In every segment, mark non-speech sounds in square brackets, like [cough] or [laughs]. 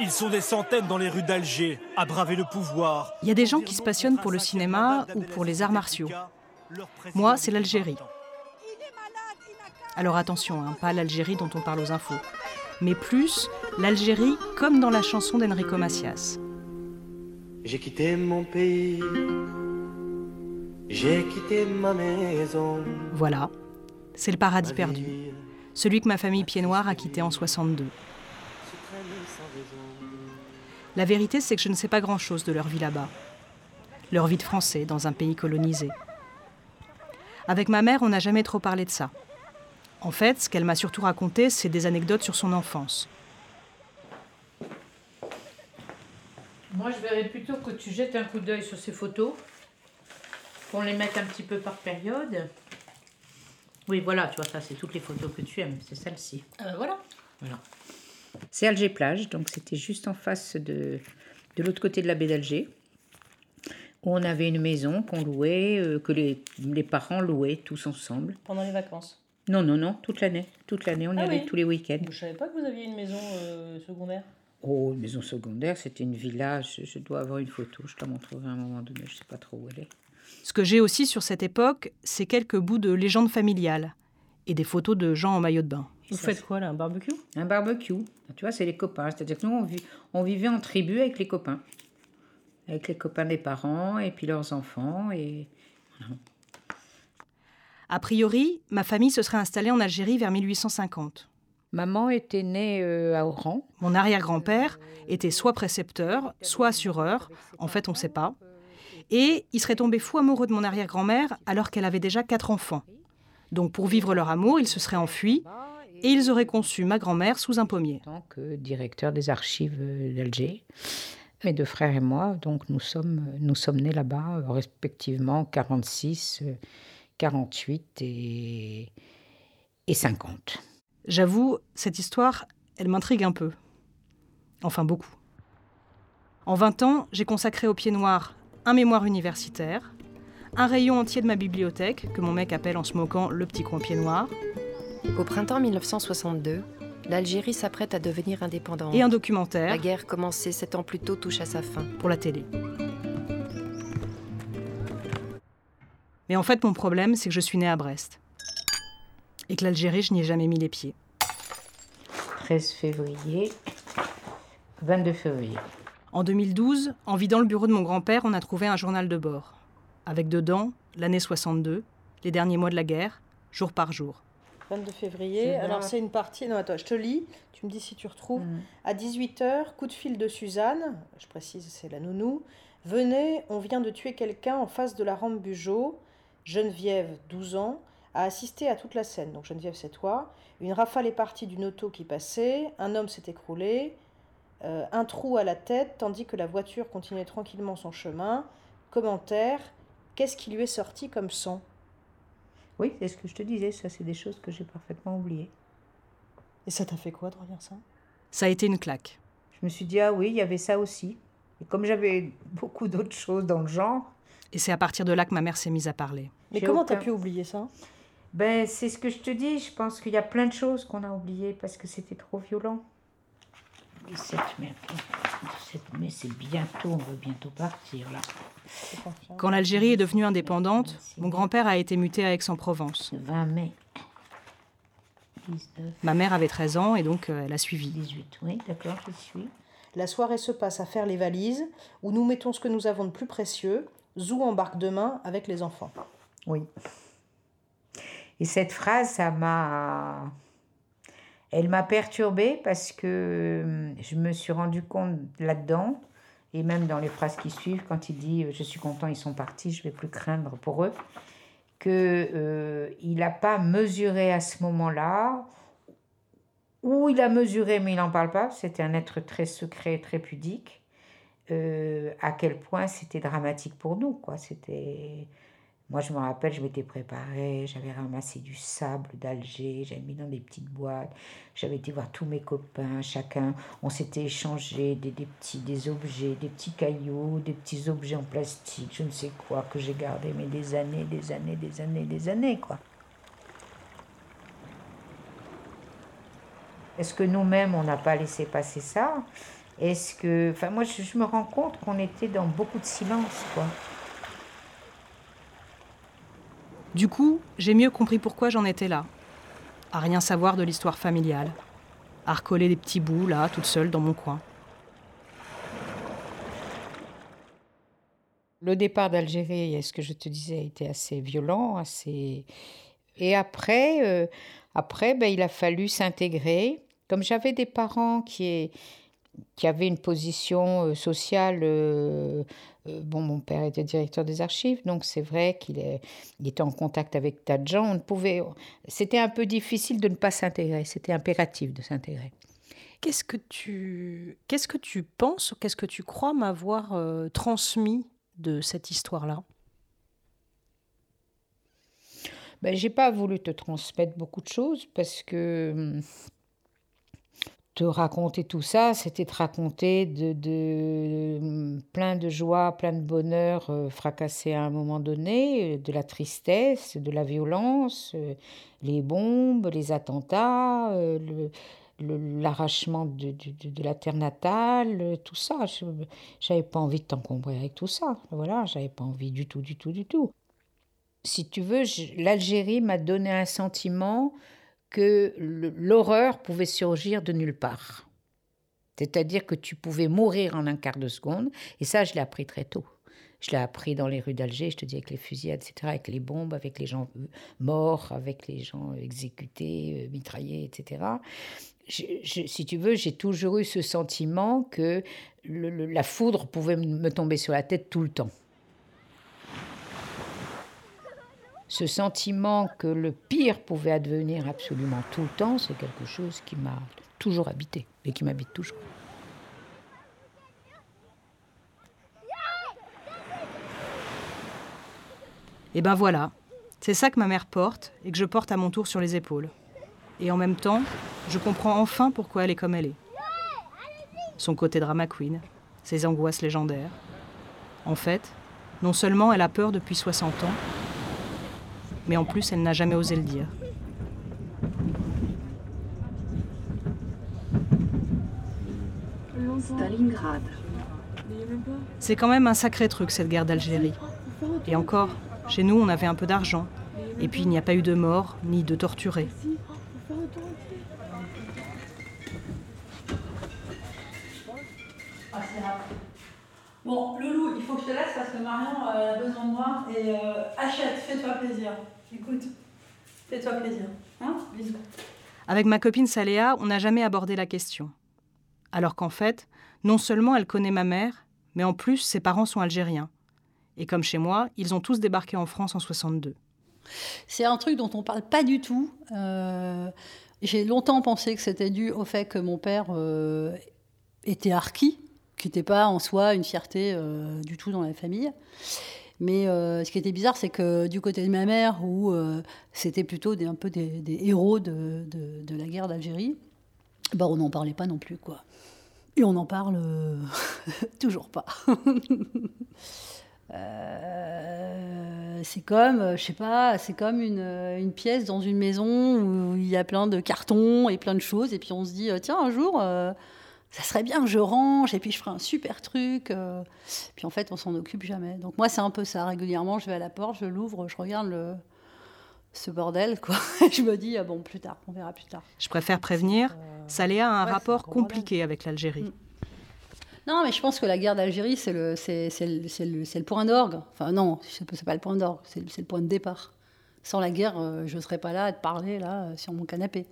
Ils sont des centaines dans les rues d'Alger à braver le pouvoir. Il y a des gens qui se passionnent pour le cinéma ou pour les arts martiaux. Moi, c'est l'Algérie. Alors attention, hein, pas l'Algérie dont on parle aux infos, mais plus l'Algérie comme dans la chanson d'Enrico Macias. J'ai quitté mon pays, j'ai quitté ma maison. Voilà, c'est le paradis perdu, celui que ma famille Pied Noir a quitté en 62. La vérité, c'est que je ne sais pas grand-chose de leur vie là-bas, leur vie de Français dans un pays colonisé. Avec ma mère, on n'a jamais trop parlé de ça. En fait, ce qu'elle m'a surtout raconté, c'est des anecdotes sur son enfance. Moi, je verrais plutôt que tu jettes un coup d'œil sur ces photos, qu'on les mette un petit peu par période. Oui, voilà, tu vois, ça, c'est toutes les photos que tu aimes, c'est celle-ci. Ah ben voilà. Voilà. C'est Alger Plage, donc c'était juste en face de, de l'autre côté de la baie d'Alger, où on avait une maison qu'on louait, euh, que les, les parents louaient tous ensemble. Pendant les vacances. Non, non, non, toute l'année. Toute l'année, on y Ah allait oui. tous les week-ends. Je savais pas que vous aviez une maison euh, secondaire. Oh, une maison secondaire, c'était une villa. Je, je dois avoir une photo, je te la montrerai à un moment donné, je sais pas trop où elle est. Ce que j'ai aussi sur cette époque, c'est quelques bouts de légendes familiales et des photos de gens en maillot de bain. Vous faites quoi là, un barbecue? Un barbecue, tu vois, c'est les copains. C'est-à-dire que nous, on, vit- on vivait en tribu avec les copains. Avec les copains des parents et puis leurs enfants. Et A priori, ma famille se serait installée en Algérie vers 1850. Maman était née euh, à Oran. Mon arrière-grand-père était soit précepteur, soit assureur, en fait on ne sait pas. Et il serait tombé fou amoureux de mon arrière-grand-mère alors qu'elle avait déjà quatre enfants. Donc pour vivre leur amour, ils se seraient enfuis et ils auraient conçu ma grand-mère sous un pommier. en tant que directeur des archives euh, d'Alger. Mes deux frères et moi, donc nous sommes, nous sommes nés là-bas, euh, respectivement 46, euh, 48 et, et 50. J'avoue, cette histoire, elle m'intrigue un peu. Enfin beaucoup. En 20 ans, j'ai consacré au pied noir un mémoire universitaire, un rayon entier de ma bibliothèque, que mon mec appelle en se moquant le petit coin pied noir, Au printemps 1962, l'Algérie s'apprête à devenir indépendante. et un documentaire La guerre commencée sept ans plus tôt touche à sa fin. pour la télé. Mais en fait, mon problème, c'est que je suis née à Brest. Et que l'Algérie, je n'y ai jamais mis les pieds. 13 février, 22 février. En 2012, en vidant le bureau de mon grand-père, on a trouvé un journal de bord. Avec dedans l'année 62, les derniers mois de la guerre, jour par jour. 22 février. Alors c'est une partie. Non, attends, je te lis. Tu me dis si tu retrouves. Mm. À 18h, coup de fil de Suzanne. Je précise, c'est la nounou. Venez, on vient de tuer quelqu'un en face de la rampe Bugeaud. Geneviève, 12 ans, a assisté à toute la scène. Donc Geneviève, c'est toi. Une rafale est partie d'une auto qui passait. Un homme s'est écroulé. euh, un trou à la tête, tandis que la voiture continuait tranquillement son chemin. Commentaire. Qu'est-ce qui lui est sorti comme sang? Oui, c'est ce que je te disais, ça c'est des choses que j'ai parfaitement oubliées. Et ça t'a fait quoi de relire ça? Ça a été une claque. Je me suis dit, ah oui, il y avait ça aussi. Et comme j'avais [laughs] beaucoup d'autres choses dans le genre, Et c'est à partir de là que ma mère s'est mise à parler. Mais comment t'as pu oublier ça? Ben, c'est ce que je te dis. Je pense qu'il y a plein de choses qu'on a oubliées parce que c'était trop violent. 17 mai, 17 mai, c'est bientôt, on va bientôt partir là. Quand l'Algérie est devenue indépendante, mon grand-père a été muté à Aix-en-Provence. 20 mai. 19, Ma mère avait 13 ans et donc euh, elle a suivi. 18, oui, d'accord, je suis. La soirée se passe à faire les valises, où nous mettons ce que nous avons de plus précieux. Zou embarque demain avec les enfants. Oui. Et cette phrase, ça m'a. Elle m'a perturbée parce que hum, je me suis rendu compte là-dedans, et même dans les phrases qui suivent, quand il dit Je suis content, ils sont partis, je vais plus craindre pour eux, que euh, n'a pas mesuré à ce moment-là, ou il a mesuré mais il n'en parle pas, c'était un être très secret, très pudique, euh, à quel point c'était dramatique pour nous, quoi. C'était. Moi, je me rappelle, je m'étais préparée, j'avais ramassé du sable d'Alger, j'avais mis dans des petites boîtes, j'avais été voir tous mes copains, chacun, on s'était échangé des, petits des objets, des petits cailloux, des petits objets en plastique, je ne sais quoi, que j'ai gardé, mais des années, des années, des années, des années, quoi. Est-ce que nous-mêmes, on n'a pas laissé passer ça? Est-ce que. Enfin, moi, je me rends compte qu'on était dans beaucoup de silence, quoi. Du coup, j'ai mieux compris pourquoi j'en étais là. À rien savoir de l'histoire familiale. À recoller les petits bouts, là, toute seule dans mon coin. Le départ d'Algérie, ce que je te disais, a été assez violent, assez. Et après, euh, après ben, il a fallu s'intégrer. Comme j'avais des parents qui, qui avaient une position euh, sociale. euh, euh, bon, mon père était directeur des archives, donc c'est vrai qu'il était en contact avec tas de gens. On pouvait. C'était un peu difficile de ne pas s'intégrer. C'était impératif de s'intégrer. Qu'est-ce que tu, qu'est-ce que tu penses, ou qu'est-ce que tu crois m'avoir euh, transmis de cette histoire-là? Ben, j'ai pas voulu te transmettre beaucoup de choses parce que hum, te raconter tout ça, c'était te raconter de, de hum, plein de joie, plein de bonheur euh, fracassé à un moment donné, euh, de la tristesse, de la violence, euh, les bombes, les attentats, euh, l'arrachement de, de- de- la terre natale, euh, tout ça. J'avais pas envie de t'encombrer avec tout ça. Voilà, j'avais pas envie du tout, du tout, du tout si tu veux, l'Algérie m'a donné un sentiment que l'horreur pouvait surgir de nulle part. C'est-à-dire que tu pouvais mourir en un quart de seconde, et ça, je l'ai appris très tôt. Je l'ai appris dans les rues d'Alger, je te dis, avec les fusillades, etc., avec les bombes, avec les gens euh, morts, avec les gens exécutés, euh, mitraillés, etc. Si tu veux, j'ai toujours eu ce sentiment que la foudre pouvait me tomber sur la tête tout le temps. Ce sentiment que le pire pouvait advenir absolument tout le temps, c'est quelque chose qui m'a toujours habité et qui m'habite toujours. Et ben voilà, c'est ça que ma mère porte et que je porte à mon tour sur les épaules. Et en même temps, je comprends enfin pourquoi elle est comme elle est. Son côté drama queen, ses angoisses légendaires. En fait, non seulement elle a peur depuis 60 ans, mais en plus elle n'a jamais osé le dire. Stalingrad. C'est quand même un sacré truc cette guerre d'Algérie. Et encore, chez nous on avait un peu d'argent. Et puis il n'y a pas eu de morts ni de torturés. Fais-toi plaisir. Hein? Bisous. Avec ma copine Saléa, on n'a jamais abordé la question. Alors qu'en fait, non seulement elle connaît ma mère, mais en plus ses parents sont algériens. Et comme chez moi, ils ont tous débarqué en France en 62. C'est un truc dont on parle pas du tout. Euh, J'ai longtemps pensé que c'était dû au fait que mon père euh, était harki, qui n'était pas en soi une fierté euh, du tout dans la famille. Mais euh, ce qui était bizarre, c'est que du côté de ma mère, où euh, c'était plutôt des, un peu des, héros de, la guerre d'Algérie, bah, on n'en parlait pas non plus, quoi. Et on n'en parle euh, [laughs] toujours pas. [laughs] C'est comme, je sais pas, c'est comme une, une pièce dans une maison où il y a plein de cartons et plein de choses, et puis on se dit, tiens, un jour, ça serait bien que je range, et puis je ferai un super truc. euh. Puis en fait, on s'en occupe jamais. Donc moi, c'est un peu ça. Régulièrement, je vais à la porte, je l'ouvre, je regarde le, ce bordel, quoi. [laughs] je me dis, ah bon, plus tard, on verra plus tard. Je préfère prévenir, Saléa a un ouais, rapport un gros bordel. compliqué avec l'Algérie. Mm. Non, mais je pense que la guerre d'Algérie, c'est le, c'est, c'est le, c'est le, c'est le point d'orgue. Enfin, non, c'est pas le point d'orgue, c'est, le- point de départ. Sans la guerre, euh, je ne serais pas là à te parler, là, euh, sur mon canapé.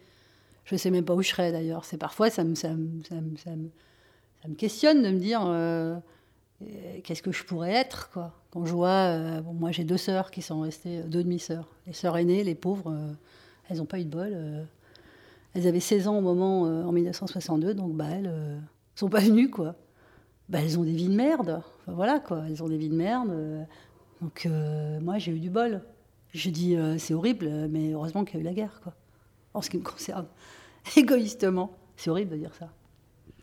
Je ne sais même pas où je serais, d'ailleurs. C'est parfois, ça me, ça, me, questionne de me dire euh, euh, qu'est-ce que je pourrais être, quoi. Quand je vois... euh, moi, j'ai deux sœurs qui sont restées, deux demi-sœurs. Les sœurs aînées, les pauvres, elles n'ont pas eu de bol. elles avaient 16 ans au moment, en 1962, donc bah, elles ne sont pas venues, quoi bah, elles ont des vies de merde. Voilà, quoi. Elles ont des vies de merde. Donc, moi, j'ai eu du bol. Je dis, c'est horrible, mais heureusement qu'il y a eu la guerre, quoi. En ce qui me concerne. [laughs] Égoïstement. C'est horrible de dire ça.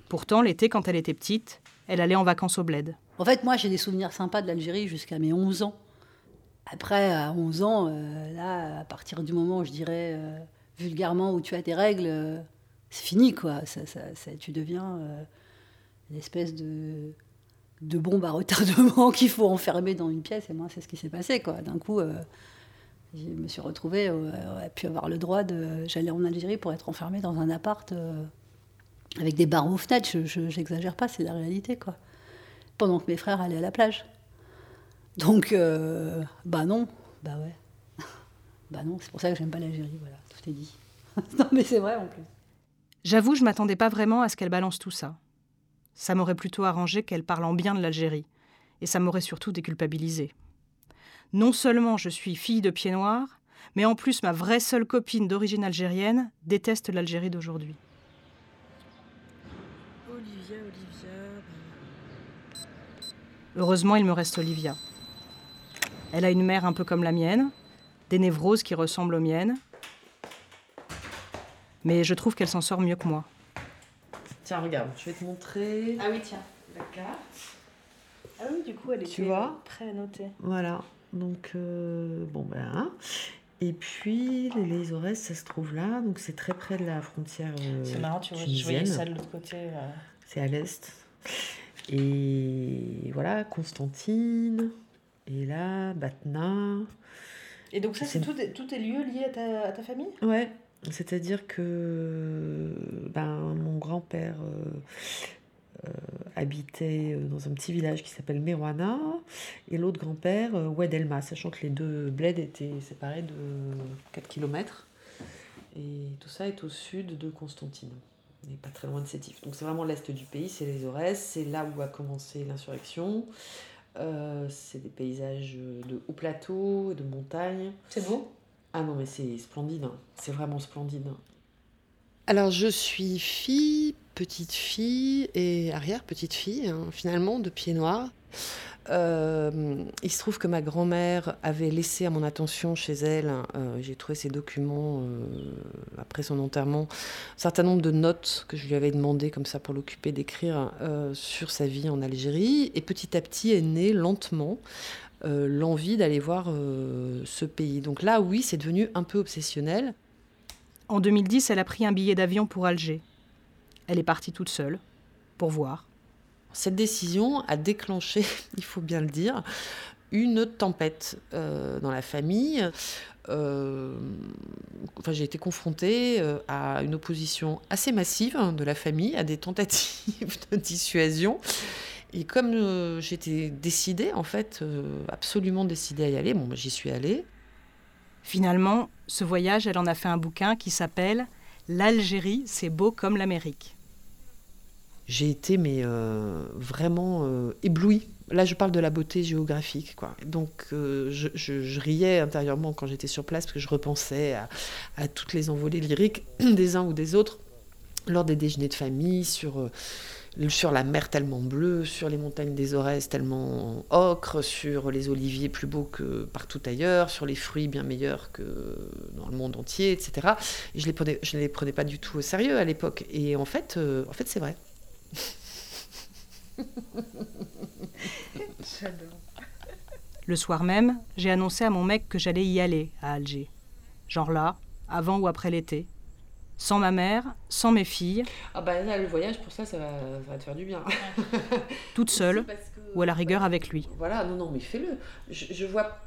Pourtant, l'été, quand elle était petite, elle allait en vacances au bled. En fait, moi, j'ai des souvenirs sympas de l'Algérie jusqu'à mes 11 ans. Après, à 11 ans, euh, là, à partir du moment, je dirais, euh, vulgairement, où tu as tes règles, euh, c'est fini, quoi. Ça, ça- ça- tu deviens... euh, espèce de, de bombe à retardement [laughs] qu'il faut enfermer dans une pièce. Et moi, c'est ce qui s'est passé. quoi. D'un coup, je me suis retrouvée euh, à pu avoir le droit de. J'allais en Algérie pour être enfermée dans un appart euh, avec des barreaux aux fenêtres. Je n'exagère pas, c'est la réalité. quoi. Pendant que mes frères allaient à la plage. Donc, euh, bah non, bah ouais. [laughs] bah non, c'est pour ça que j'aime pas l'Algérie, voilà, tout est dit. [laughs] non, mais c'est vrai en plus. J'avoue, je m'attendais pas vraiment à ce qu'elle balance tout ça. Ça m'aurait plutôt arrangé qu'elle parle en bien de l'Algérie, et ça m'aurait surtout déculpabilisé. Non seulement je suis fille de pied noir, mais en plus ma vraie seule copine d'origine algérienne déteste l'Algérie d'aujourd'hui. Olivia, Olivia. Heureusement, il me reste Olivia. Elle a une mère un peu comme la mienne, des névroses qui ressemblent aux miennes, mais je trouve qu'elle s'en sort mieux que moi. Tiens, regarde, je vais te montrer Ah oui, tiens. la carte. Ah oui, du coup, elle Tu vois? prêt à noter. Voilà, donc euh, bon ben. hein. Et puis les, Aurès, ça se trouve là, donc c'est très près de la frontière euh, C'est marrant, tu vois, je voyais ça de l'autre côté. euh. C'est à l'est. Et voilà, Constantine. Et là, Batna. Et donc ça, c'est tout, tout est lieu lié à ta, à ta famille? Ouais, c'est-à-dire que ben, mon grand-père euh, habitait euh, dans un petit village qui s'appelle Merouana et l'autre grand-père, euh, Oued Elma, sachant que les deux bleds étaient séparés de 4 km. Et tout ça est au sud de Constantine, et pas très loin de Sétif. Donc c'est vraiment l'est du pays, c'est les Aurès, c'est là où a commencé l'insurrection. Euh, c'est des paysages de haut plateau, de montagne. C'est beau? Ah non, mais c'est splendide. hein. C'est vraiment splendide. Alors, je suis fille, petite fille et arrière-petite fille, hein, finalement, de pied noir. Euh, il se trouve que ma grand-mère avait laissé à mon attention chez elle, euh, j'ai trouvé ses documents euh, après son enterrement, un certain nombre de notes que je lui avais demandé comme ça pour l'occuper d'écrire sur sa vie en Algérie. Et petit à petit est née lentement l'envie d'aller voir ce pays. Donc là, oui, c'est devenu un peu obsessionnel. En 2010, elle a pris un billet d'avion pour Alger. Elle est partie toute seule, pour voir. Cette décision a déclenché, [laughs] il faut bien le dire, une tempête euh, dans la famille. Euh, enfin, j'ai été confrontée euh, à une opposition assez massive hein, de la famille, à des tentatives [laughs] de dissuasion. Et comme euh, j'étais décidée, en fait, absolument décidée à y aller, bon, bah, j'y suis allée. Finalement, ce voyage, elle en a fait un bouquin qui s'appelle L'Algérie, c'est beau comme l'Amérique. J'ai été mais euh, vraiment euh, éblouie. Là, je parle de la beauté géographique, quoi. Donc, euh, je, riais intérieurement quand j'étais sur place parce que je repensais à, toutes les envolées lyriques [clears throat] des uns ou des autres lors des déjeuners de famille, sur, euh, la mer tellement bleue, sur les montagnes des Aurès tellement ocre, sur les oliviers plus beaux que partout ailleurs, sur les fruits bien meilleurs que dans le monde entier, etc. Et je je les prenais pas du tout au sérieux à l'époque. Et en fait, c'est vrai. Le soir même, j'ai annoncé à mon mec que j'allais y aller, à Alger. Genre là, avant ou après l'été. Sans ma mère, sans mes filles, Ah bah là, le voyage, pour ça, ça va, ça va te faire du bien. toute seule, que- ou à la rigueur avec lui. Voilà, non, non, mais fais-le. Je, je vois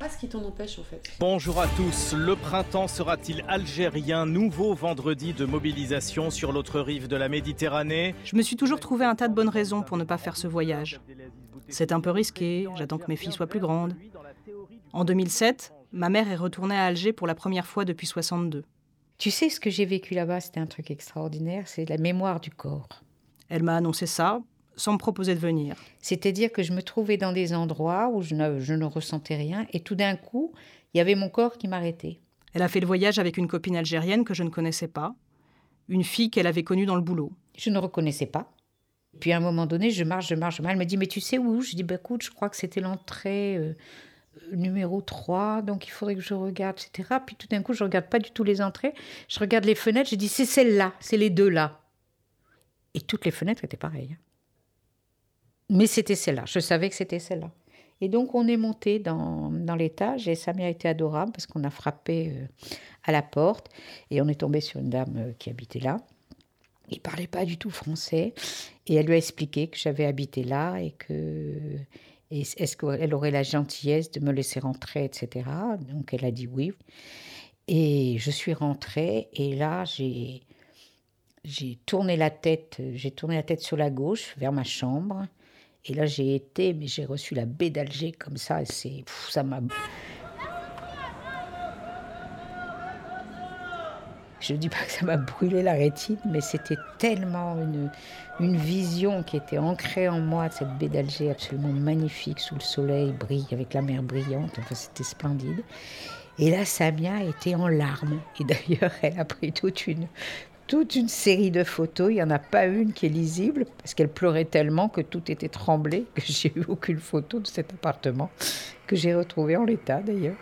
pas ce qui t'en empêche, en fait. Bonjour à tous. Le printemps sera-t-il algérien Nouveau vendredi de mobilisation sur l'autre rive de la Méditerranée? Je me suis toujours trouvé un tas de bonnes raisons pour ne pas faire ce voyage. C'est un peu risqué, j'attends que mes filles soient plus grandes. En 2007, ma mère est retournée à Alger pour la première fois depuis 62. Tu sais, ce que j'ai vécu là-bas, c'était un truc extraordinaire, c'est la mémoire du corps. Elle m'a annoncé ça sans me proposer de venir. C'est-à-dire que je me trouvais dans des endroits où je ne, je ne ressentais rien, et tout d'un coup, il y avait mon corps qui m'arrêtait. Elle a fait le voyage avec une copine algérienne que je ne connaissais pas, une fille qu'elle avait connue dans le boulot. Je ne reconnaissais pas. Puis à un moment donné, je marche, je marche, je marche. Elle me dit, mais tu sais où? Je dis, bah, écoute, je crois que c'était l'entrée euh, numéro 3, donc il faudrait que je regarde, etc. Puis tout d'un coup, je regarde pas du tout les entrées. Je regarde les fenêtres, je dis, c'est celle-là, c'est les deux là. Et toutes les fenêtres étaient pareilles. Mais c'était celle-là, je savais que c'était celle-là. Et donc on est monté dans, dans l'étage et ça m'a été adorable parce qu'on a frappé euh, à la porte et on est tombé sur une dame euh, qui habitait là. Il parlait pas du tout français. Et elle lui a expliqué que j'avais habité là et que est-ce qu'elle aurait la gentillesse de me laisser rentrer, etc. Donc elle a dit oui. Et je suis rentrée et là j'ai j'ai tourné la tête, j'ai tourné la tête sur la gauche vers ma chambre. Et là j'ai été, mais j'ai reçu la baie d'Alger comme ça. Et c'est ça m'a Je ne dis pas que ça m'a brûlé la rétine, mais c'était tellement une, une vision qui était ancrée en moi cette baie d'Alger absolument magnifique, sous le soleil, brille, avec la mer brillante, enfin c'était splendide. Et là, Samia était en larmes. Et d'ailleurs, [laughs] elle a pris toute une, toute une série de photos. Il n'y en a pas une qui est lisible, parce qu'elle pleurait tellement que tout était tremblé, [laughs] que j'ai eu aucune photo de cet appartement, que j'ai retrouvé en l'état d'ailleurs.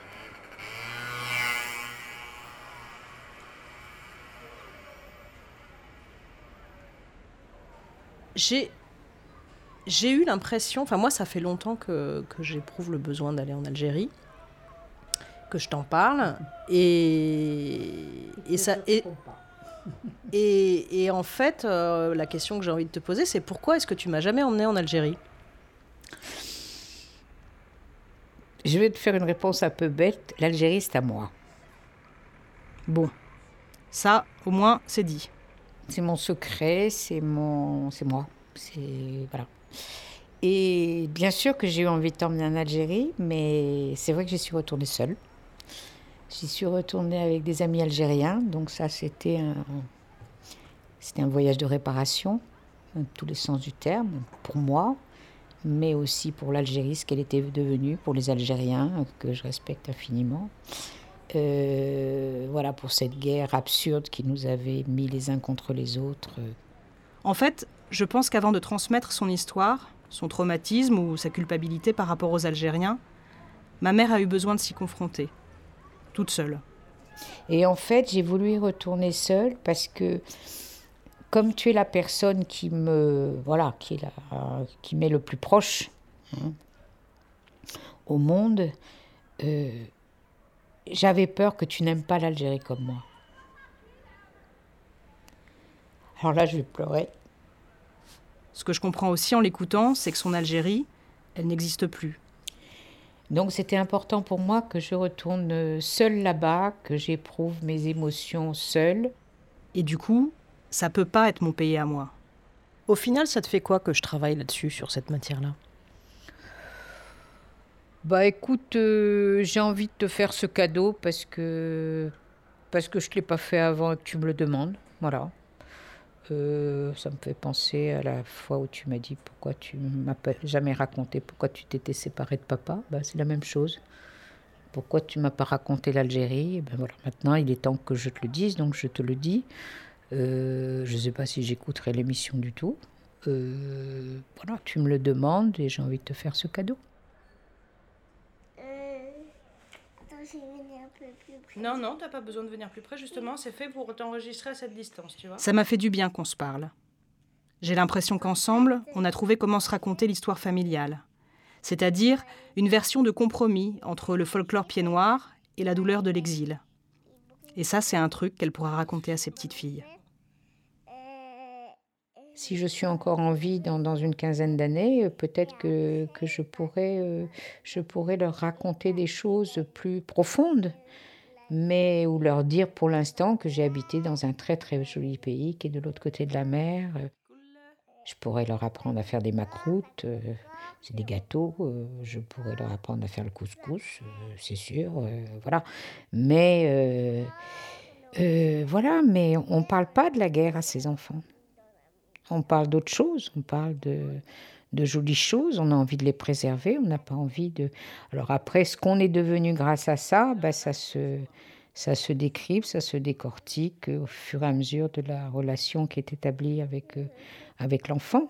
J'ai j'ai eu l'impression, enfin moi ça fait longtemps que, que j'éprouve le besoin d'aller en Algérie, que je t'en parle, et, et ça... Et, et, et en fait, euh, la question que j'ai envie de te poser, c'est pourquoi est-ce que tu m'as jamais emmené en Algérie? Je vais te faire une réponse un peu bête. L'Algérie, c'est à moi. Bon, ça, au moins, c'est dit. C'est mon secret, c'est mon, c'est moi, c'est voilà. Et bien sûr que j'ai eu envie de t'emmener en Algérie, mais c'est vrai que j'y suis retournée seule. J'y suis retournée avec des amis algériens, donc ça c'était un, voyage de réparation, dans tous les sens du terme, pour moi, mais aussi pour l'Algérie, ce qu'elle était devenue, pour les Algériens, que je respecte infiniment. Euh, voilà, pour cette guerre absurde qui nous avait mis les uns contre les autres. En fait, je pense qu'avant de transmettre son histoire, son traumatisme ou sa culpabilité par rapport aux Algériens, ma mère a eu besoin de s'y confronter, toute seule. Et en fait, j'ai voulu y retourner seule parce que, comme tu es la personne qui me, voilà, qui est la, qui m'est le plus proche hein, au monde, euh, j'avais peur que tu n'aimes pas l'Algérie comme moi. Alors là, je vais pleurer. Ce que je comprends aussi en l'écoutant, c'est que son Algérie, elle n'existe plus. Donc c'était important pour moi que je retourne seule là-bas, que j'éprouve mes émotions seule. Et du coup, ça peut pas être mon pays à moi. Au final, ça te fait quoi que je travaille là-dessus, sur cette matière-là? Bah écoute, euh, j'ai envie de te faire ce cadeau parce que parce que je ne l'ai pas fait avant et que tu me le demandes. Voilà. Ça me fait penser à la fois où tu m'as dit pourquoi tu m'as jamais raconté pourquoi tu t'étais séparé de papa. Bah, c'est la même chose. Pourquoi tu m'as pas raconté l'Algérie? Eh ben voilà, maintenant il est temps que je te le dise, donc je te le dis. Euh, je ne sais pas si j'écouterai l'émission du tout. Euh, voilà, tu me le demandes et j'ai envie de te faire ce cadeau. Non, non, t'as pas besoin de venir plus près, justement, c'est fait pour t'enregistrer à cette distance, tu vois. Ça m'a fait du bien qu'on se parle. J'ai l'impression qu'ensemble, on a trouvé comment se raconter l'histoire familiale. C'est-à-dire une version de compromis entre le folklore pied noir et la douleur de l'exil. Et ça, c'est un truc qu'elle pourra raconter à ses petites filles. Si je suis encore en vie dans, dans une quinzaine d'années, euh, peut-être que, que je, pourrais, euh, je pourrais leur raconter des choses plus profondes, mais ou leur dire pour l'instant que j'ai habité dans un très très joli pays qui est de l'autre côté de la mer. Je pourrais leur apprendre à faire des macroutes, euh, c'est des gâteaux. euh, je pourrais leur apprendre à faire le couscous, euh, c'est sûr. voilà. Mais voilà, mais on ne parle pas de la guerre à ces enfants. On parle d'autre chose, on parle de, de jolies choses, on a envie de les préserver, on n'a pas envie de... Alors après, ce qu'on est devenu grâce à ça, ben ça, se, ça se décrypte, ça se décortique au fur et à mesure de la relation qui est établie avec, euh, avec l'enfant.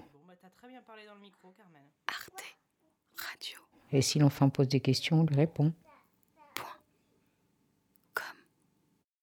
Et si l'enfant pose des questions, on lui répond.